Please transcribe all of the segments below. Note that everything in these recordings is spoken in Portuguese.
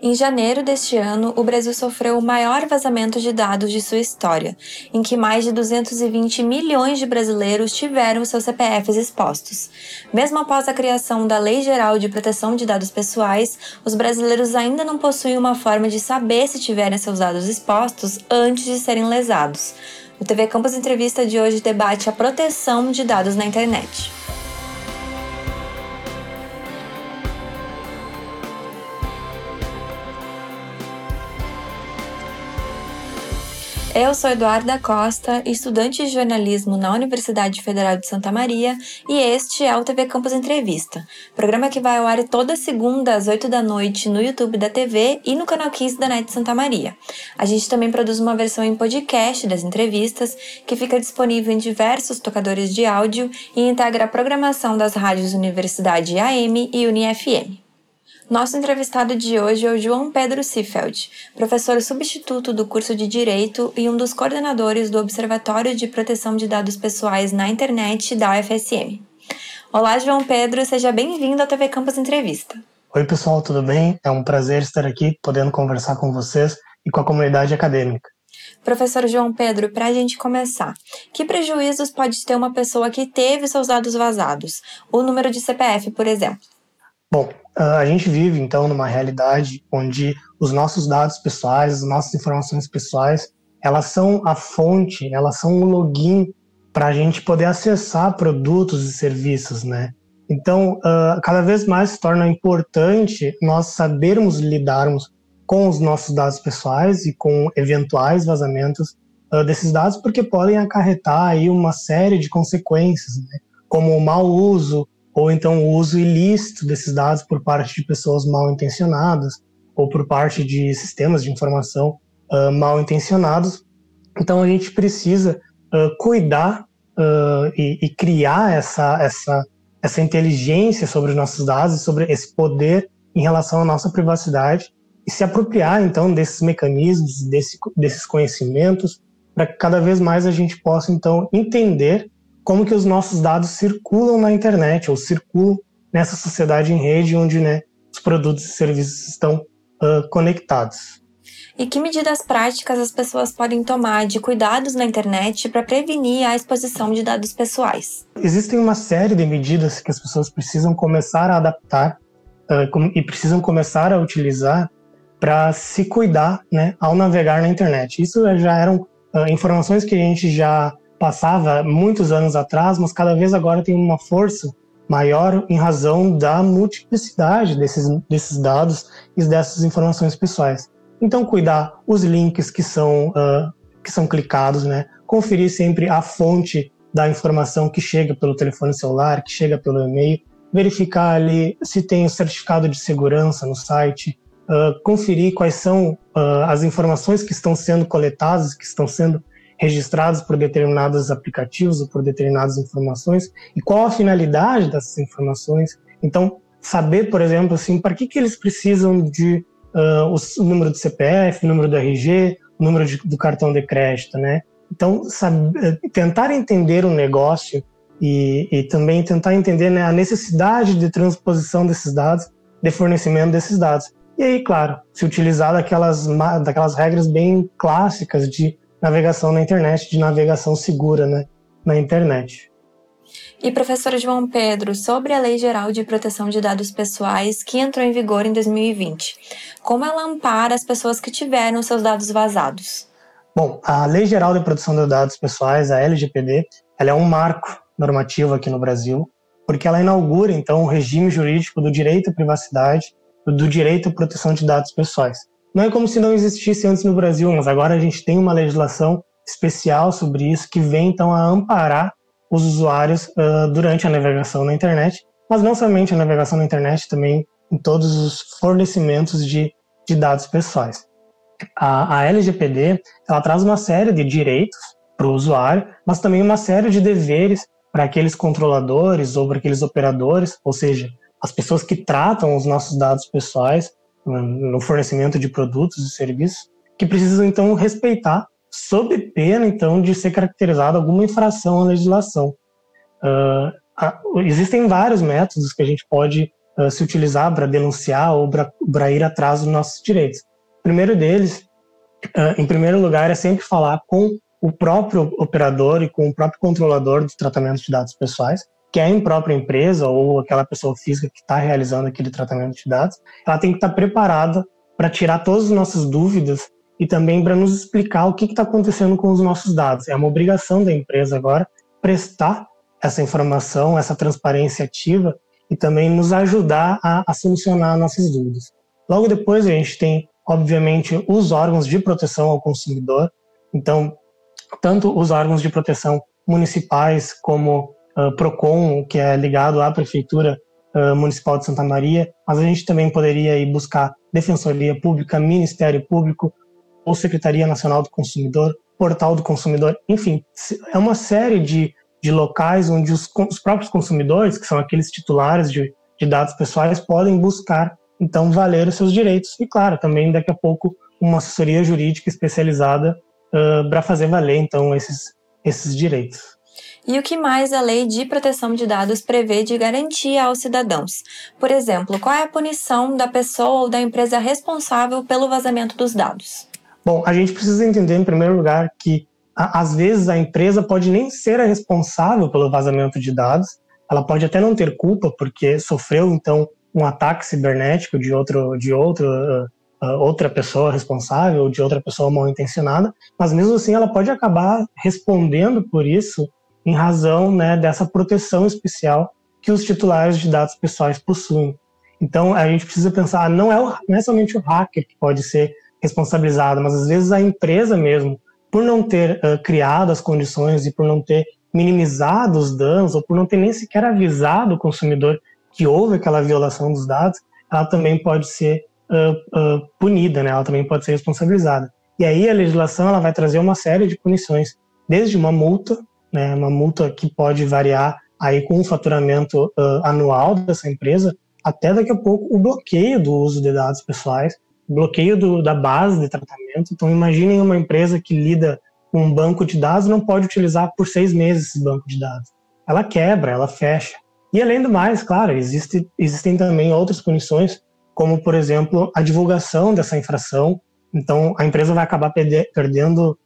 Em janeiro deste ano, o Brasil sofreu o maior vazamento de dados de sua história, em que mais de 220 milhões de brasileiros tiveram seus CPFs expostos. Mesmo após a criação da Lei Geral de Proteção de Dados Pessoais, os brasileiros ainda não possuem uma forma de saber se tiverem seus dados expostos antes de serem lesados. O TV Campus Entrevista de hoje debate a proteção de dados na internet. Eu sou Eduarda Costa, estudante de jornalismo na Universidade Federal de Santa Maria, e este é o TV Campus Entrevista, programa que vai ao ar toda segunda às 8 da noite no YouTube da TV e no canal 15 da NET Santa Maria. A gente também produz uma versão em podcast das entrevistas, que fica disponível em diversos tocadores de áudio e integra a programação das rádios Universidade AM e UniFM. Nosso entrevistado de hoje é o João Pedro Seefeld, professor substituto do curso de Direito e um dos coordenadores do Observatório de Proteção de Dados Pessoais na Internet da UFSM. Olá, João Pedro, seja bem-vindo à TV Campus Entrevista. Oi, pessoal, tudo bem? É um prazer estar aqui podendo conversar com vocês e com a comunidade acadêmica. Professor João Pedro, para a gente começar, que prejuízos pode ter uma pessoa que teve seus dados vazados? O número de CPF, por exemplo. Bom, a gente vive então numa realidade onde os nossos dados pessoais, as nossas informações pessoais, elas são a fonte, elas são o login para a gente poder acessar produtos e serviços, né? Então, uh, cada vez mais se torna importante nós sabermos lidarmos com os nossos dados pessoais e com eventuais vazamentos uh, desses dados, porque podem acarretar aí uma série de consequências, né? como o mau uso ou então o uso ilícito desses dados por parte de pessoas mal intencionadas ou por parte de sistemas de informação uh, mal intencionados. Então a gente precisa uh, cuidar uh, e, e, criar essa, essa, essa inteligência sobre os nossos dados, sobre esse poder em relação à nossa privacidade e se apropriar então desses mecanismos, desse, desses conhecimentos, para que cada vez mais a gente possa então entender como que os nossos dados circulam na internet ou circulam nessa sociedade em rede onde né, os produtos e serviços estão uh, conectados. E que medidas práticas as pessoas podem tomar de cuidados na internet para prevenir a exposição de dados pessoais? Existem uma série de medidas que as pessoas precisam começar a adaptar uh, e precisam começar a utilizar para se cuidar né, ao navegar na internet. Isso já eram uh, informações que a gente já passava muitos anos atrás, mas cada vez agora tem uma força maior em razão da multiplicidade desses, desses dados e dessas informações pessoais. Então, cuidar os links que são, uh, que são clicados, né? conferir sempre a fonte da informação que chega pelo telefone celular, que chega pelo e-mail, verificar ali se tem o certificado de segurança no site, uh, conferir quais são uh, as informações que estão sendo coletadas, que estão sendo registrados por determinados aplicativos ou por determinadas informações e qual a finalidade dessas informações. Então, saber, por exemplo, assim, para que, que eles precisam de uh, o número do CPF, o número do RG, o número de, do cartão de crédito, né? Então, sabe, eh, tentar entender o negócio e, e também tentar entender né, a necessidade de transposição desses dados, de fornecimento desses dados. E aí, claro, se utilizar daquelas, daquelas regras bem clássicas de navegação na internet, de navegação segura né, na internet. E professor João Pedro, sobre a Lei Geral de Proteção de Dados Pessoais que entrou em vigor em 2020, como ela ampara as pessoas que tiveram seus dados vazados? Bom, a Lei Geral de Proteção de Dados Pessoais, a LGPD, ela é um marco normativo aqui no Brasil, porque ela inaugura então o regime jurídico do direito à privacidade, do direito à proteção de dados pessoais. Não é como se não existisse antes no Brasil, mas agora a gente tem uma legislação especial sobre isso que vem então a amparar os usuários uh, durante a navegação na internet, mas não somente a navegação na internet, também em todos os fornecimentos de, de dados pessoais. A, a LGPD ela traz uma série de direitos para o usuário, mas também uma série de deveres para aqueles controladores ou para aqueles operadores, ou seja, as pessoas que tratam os nossos dados pessoais no fornecimento de produtos e serviços, que precisam então respeitar, sob pena então de ser caracterizada alguma infração à legislação. Uh, existem vários métodos que a gente pode uh, se utilizar para denunciar ou para ir atrás dos nossos direitos. O primeiro deles, uh, em primeiro lugar, é sempre falar com o próprio operador e com o próprio controlador do tratamento de dados pessoais, que é a própria empresa ou aquela pessoa física que está realizando aquele tratamento de dados, ela tem que estar tá preparada para tirar todas as nossas dúvidas e também para nos explicar o que está acontecendo com os nossos dados. É uma obrigação da empresa agora prestar essa informação, essa transparência ativa e também nos ajudar a, a solucionar nossas dúvidas. Logo depois a gente tem, obviamente, os órgãos de proteção ao consumidor. Então, tanto os órgãos de proteção municipais como uh, Procon, que é ligado à prefeitura uh, municipal de Santa Maria, mas a gente também poderia ir buscar Defensoria Pública, Ministério Público ou Secretaria Nacional do Consumidor, Portal do Consumidor, enfim, é uma série de, de locais onde os, os próprios consumidores, que são aqueles titulares de, de dados pessoais, podem buscar então valer os seus direitos. E claro, também daqui a pouco uma assessoria jurídica especializada uh, para fazer valer então esses, esses direitos. E o que mais a Lei de Proteção de Dados prevê de garantia aos cidadãos? Por exemplo, qual é a punição da pessoa ou da empresa responsável pelo vazamento dos dados? Bom, a gente precisa entender, em primeiro lugar, que às vezes a empresa pode nem ser a responsável pelo vazamento de dados, ela pode até não ter culpa porque sofreu então um ataque cibernético de outro de outro uh, outra pessoa responsável, de outra pessoa mal intencionada, mas mesmo assim ela pode acabar respondendo por isso em razão né, dessa proteção especial que os titulares de dados pessoais possuem. Então a gente precisa pensar, não é, o, não é somente o hacker que pode ser responsabilizado, mas às vezes a empresa mesmo, por não ter uh, criado as condições e por não ter minimizado os danos, ou por não ter nem sequer avisado o consumidor que houve aquela violação dos dados, ela também pode ser uh, uh, punida, né? ela também pode ser responsabilizada. E aí a legislação ela vai trazer uma série de punições, desde uma multa, né, uma multa que pode variar aí com o faturamento anual dessa empresa, até daqui a pouco o bloqueio do uso de dados pessoais, bloqueio do, da base de tratamento. Então, imaginem uma empresa que lida com um banco de dados não pode utilizar por seis meses esse banco de dados. Ela quebra, ela fecha. E além do mais, claro, existe, existem também outras punições, como, por exemplo, a divulgação dessa infração. Então, a empresa vai acabar perdendo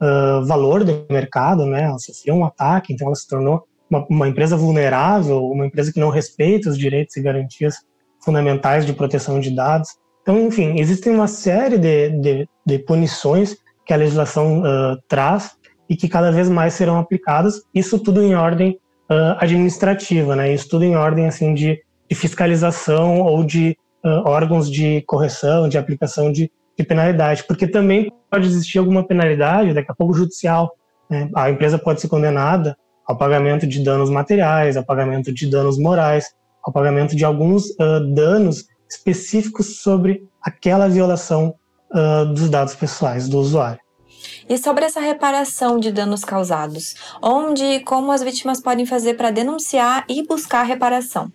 uh, valor do mercado, né? Ela sofreu um ataque, então ela se tornou uma, uma empresa vulnerável, uma empresa que não respeita os direitos e garantias fundamentais de proteção de dados. Então, enfim, existem uma série de, de, de punições que a legislação uh, traz e que cada vez mais serão aplicadas, isso tudo em ordem uh, administrativa, né? Isso tudo em ordem assim de, de fiscalização ou de uh, órgãos de correção, de aplicação de, de, penalidade, porque também pode existir alguma penalidade, daqui a pouco judicial. Né? A empresa pode ser condenada ao pagamento de danos materiais, ao pagamento de danos morais, ao pagamento de alguns uh, danos específicos sobre aquela violação uh, dos dados pessoais do usuário. E sobre essa reparação de danos causados, onde e como as vítimas podem fazer para denunciar e buscar reparação?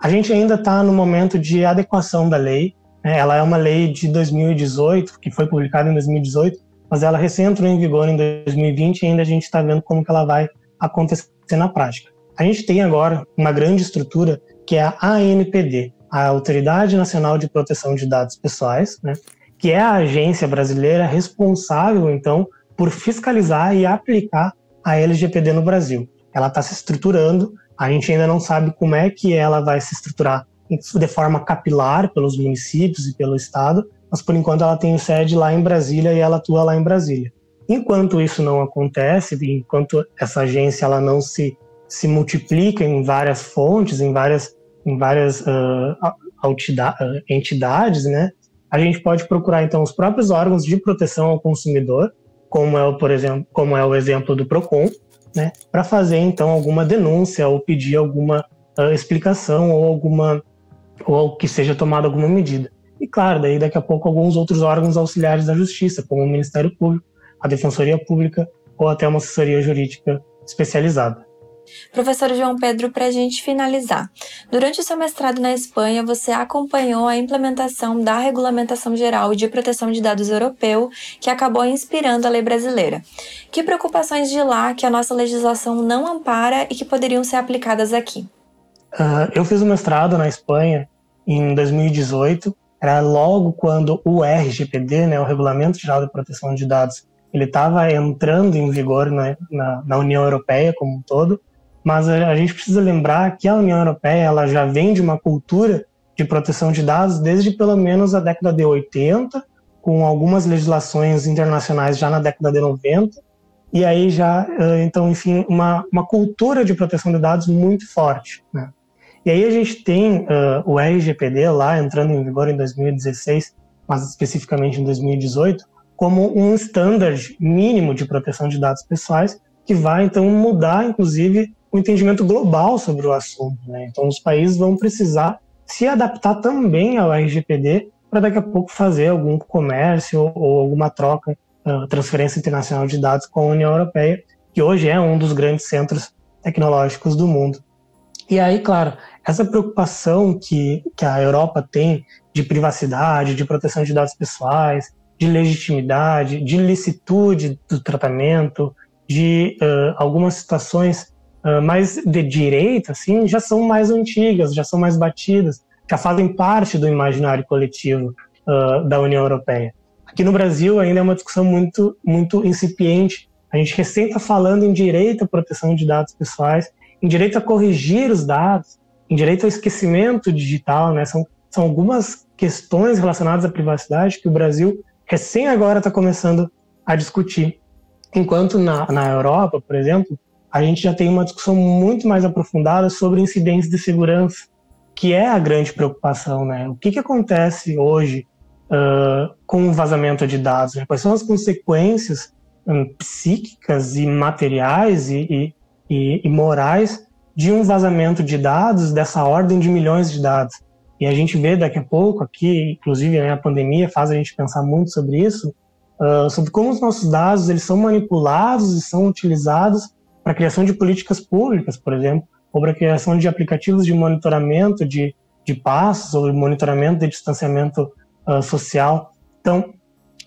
A gente ainda está no momento de adequação da lei. Né? Ela é uma lei de 2018, que foi publicada em 2018, mas ela recém entrou em vigor em 2020 e ainda a gente está vendo como que ela vai acontecer na prática. A gente tem agora uma grande estrutura que é a ANPD, a Autoridade Nacional de Proteção de Dados Pessoais, né, que é a agência brasileira responsável, então, por fiscalizar e aplicar a LGPD no Brasil. Ela está se estruturando, a gente ainda não sabe como é que ela vai se estruturar de forma capilar pelos municípios e pelo Estado, mas por enquanto ela tem sede lá em Brasília e ela atua lá em Brasília. Enquanto isso não acontece, enquanto essa agência ela não se, se multiplica em várias fontes, em várias em várias uh, entidades, né? A gente pode procurar então os próprios órgãos de proteção ao consumidor, como é o, por exemplo, como é o exemplo do Procon, né? Para fazer então alguma denúncia ou pedir alguma uh, explicação ou alguma ou que seja tomada alguma medida. E claro, daí daqui a pouco alguns outros órgãos auxiliares da justiça, como o Ministério Público, a Defensoria Pública ou até uma assessoria jurídica especializada. Professor João Pedro, para a gente finalizar, durante o seu mestrado na Espanha, você acompanhou a implementação da Regulamentação Geral de Proteção de Dados Europeu, que acabou inspirando a lei brasileira. Que preocupações de lá que a nossa legislação não ampara e que poderiam ser aplicadas aqui? Uh, eu fiz o um mestrado na Espanha em 2018, era logo quando o RGPD, né, o Regulamento Geral de Proteção de Dados, ele estava entrando em vigor né, na, na, União Europeia como um todo, mas a, a, gente precisa lembrar que a União Europeia ela já vem de uma cultura de proteção de dados desde pelo menos a década de 80, com algumas legislações internacionais já na década de 90, e aí já, então, enfim, uma, uma cultura de proteção de dados muito forte. Né? E aí a gente tem uh, o RGPD lá entrando em vigor em 2016, mas especificamente em 2018, como um standard mínimo de proteção de dados pessoais que vai então mudar, inclusive, o entendimento global sobre o assunto. Né? Então, os países vão precisar se adaptar também ao RGPD para daqui a pouco fazer algum comércio ou alguma troca, uh, transferência internacional de dados com a União Europeia, que hoje é um dos grandes centros tecnológicos do mundo. E aí, claro, essa preocupação que, que a Europa tem de privacidade, de proteção de dados pessoais, de legitimidade, de licitude do tratamento, de uh, algumas situações uh, mais de direito, assim, já são mais antigas, já são mais batidas, já fazem parte do imaginário coletivo uh, da União Europeia. Aqui no Brasil ainda é uma discussão muito, muito incipiente. A gente recém está falando em direito à proteção de dados pessoais em direito a corrigir os dados, em direito ao esquecimento digital, né? São, são algumas questões relacionadas à privacidade que o Brasil recém agora está começando a discutir. Enquanto na, na Europa, por exemplo, a gente já tem uma discussão muito mais aprofundada sobre incidentes de segurança, que é a grande preocupação, né? O que, que acontece hoje uh, com o vazamento de dados? Né? Quais são as consequências um, psíquicas e materiais e, e e, e morais de um vazamento de dados dessa ordem de milhões de dados. E a gente vê daqui a pouco aqui, inclusive né, a pandemia faz a gente pensar muito sobre isso, uh, sobre como os nossos dados eles são manipulados e são utilizados para a criação de políticas públicas, por exemplo, ou para a criação de aplicativos de monitoramento de, de passos ou de monitoramento de distanciamento uh, social. Então,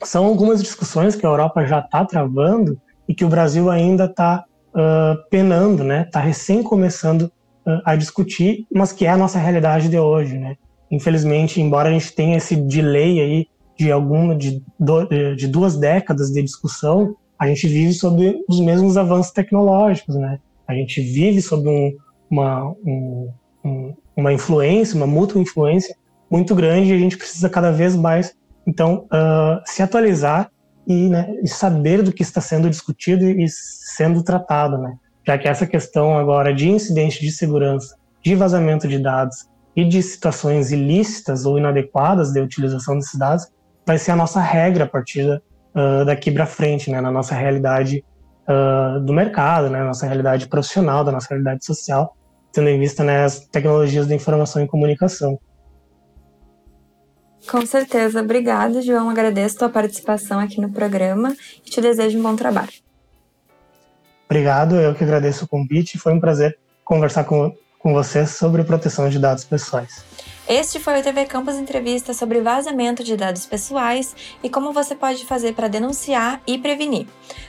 são algumas discussões que a Europa já está travando e que o Brasil ainda está uh, penando, né? Está recém começando uh, a discutir, mas que é a nossa realidade de hoje, né? Infelizmente, embora a gente tenha esse delay aí de alguma de, de duas décadas de discussão, a gente vive sob os mesmos avanços tecnológicos, né? A gente vive sob um, uma, um, um, uma influência, uma mútua influência muito grande e a gente precisa cada vez mais, então, uh, se atualizar e, né, e saber do que está sendo discutido e sendo tratado, né? Já que essa questão agora de incidente de segurança, de vazamento de dados e de situações ilícitas ou inadequadas de utilização desses dados vai ser a nossa regra a partir uh, daqui para frente, né? Na nossa realidade uh, do mercado, né? Nossa realidade profissional, da nossa realidade social, tendo em vista né, as tecnologias da informação e comunicação. Com certeza. Obrigada, João. Agradeço a tua participação aqui no programa e te desejo um bom trabalho. Obrigado, eu que agradeço o convite. Foi um prazer conversar com, com você sobre proteção de dados pessoais. Este foi o TV Campus Entrevista sobre vazamento de dados pessoais e como você pode fazer para denunciar e prevenir.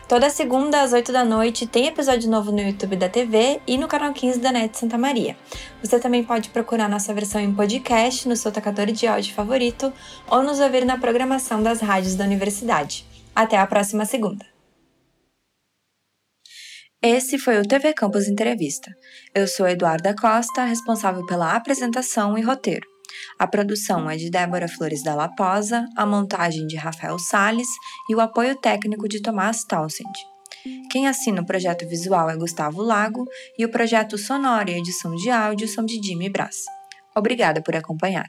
Toda segunda às 8 da noite tem episódio novo no YouTube da TV e no canal 15 da NET Santa Maria. Você também pode procurar nossa versão em podcast no seu tocador de áudio favorito ou nos ouvir na programação das rádios da universidade. Até a próxima segunda! Esse foi o TV Campus Entrevista. Eu sou Eduarda Costa, responsável pela apresentação e roteiro. A produção é de Débora Flores da Laposa, a montagem de Rafael Sales e o apoio técnico de Tomás Townsend. Quem assina o projeto visual é Gustavo Lago e o projeto sonoro e edição de áudio são de Jimmy Brás. Obrigada por acompanhar.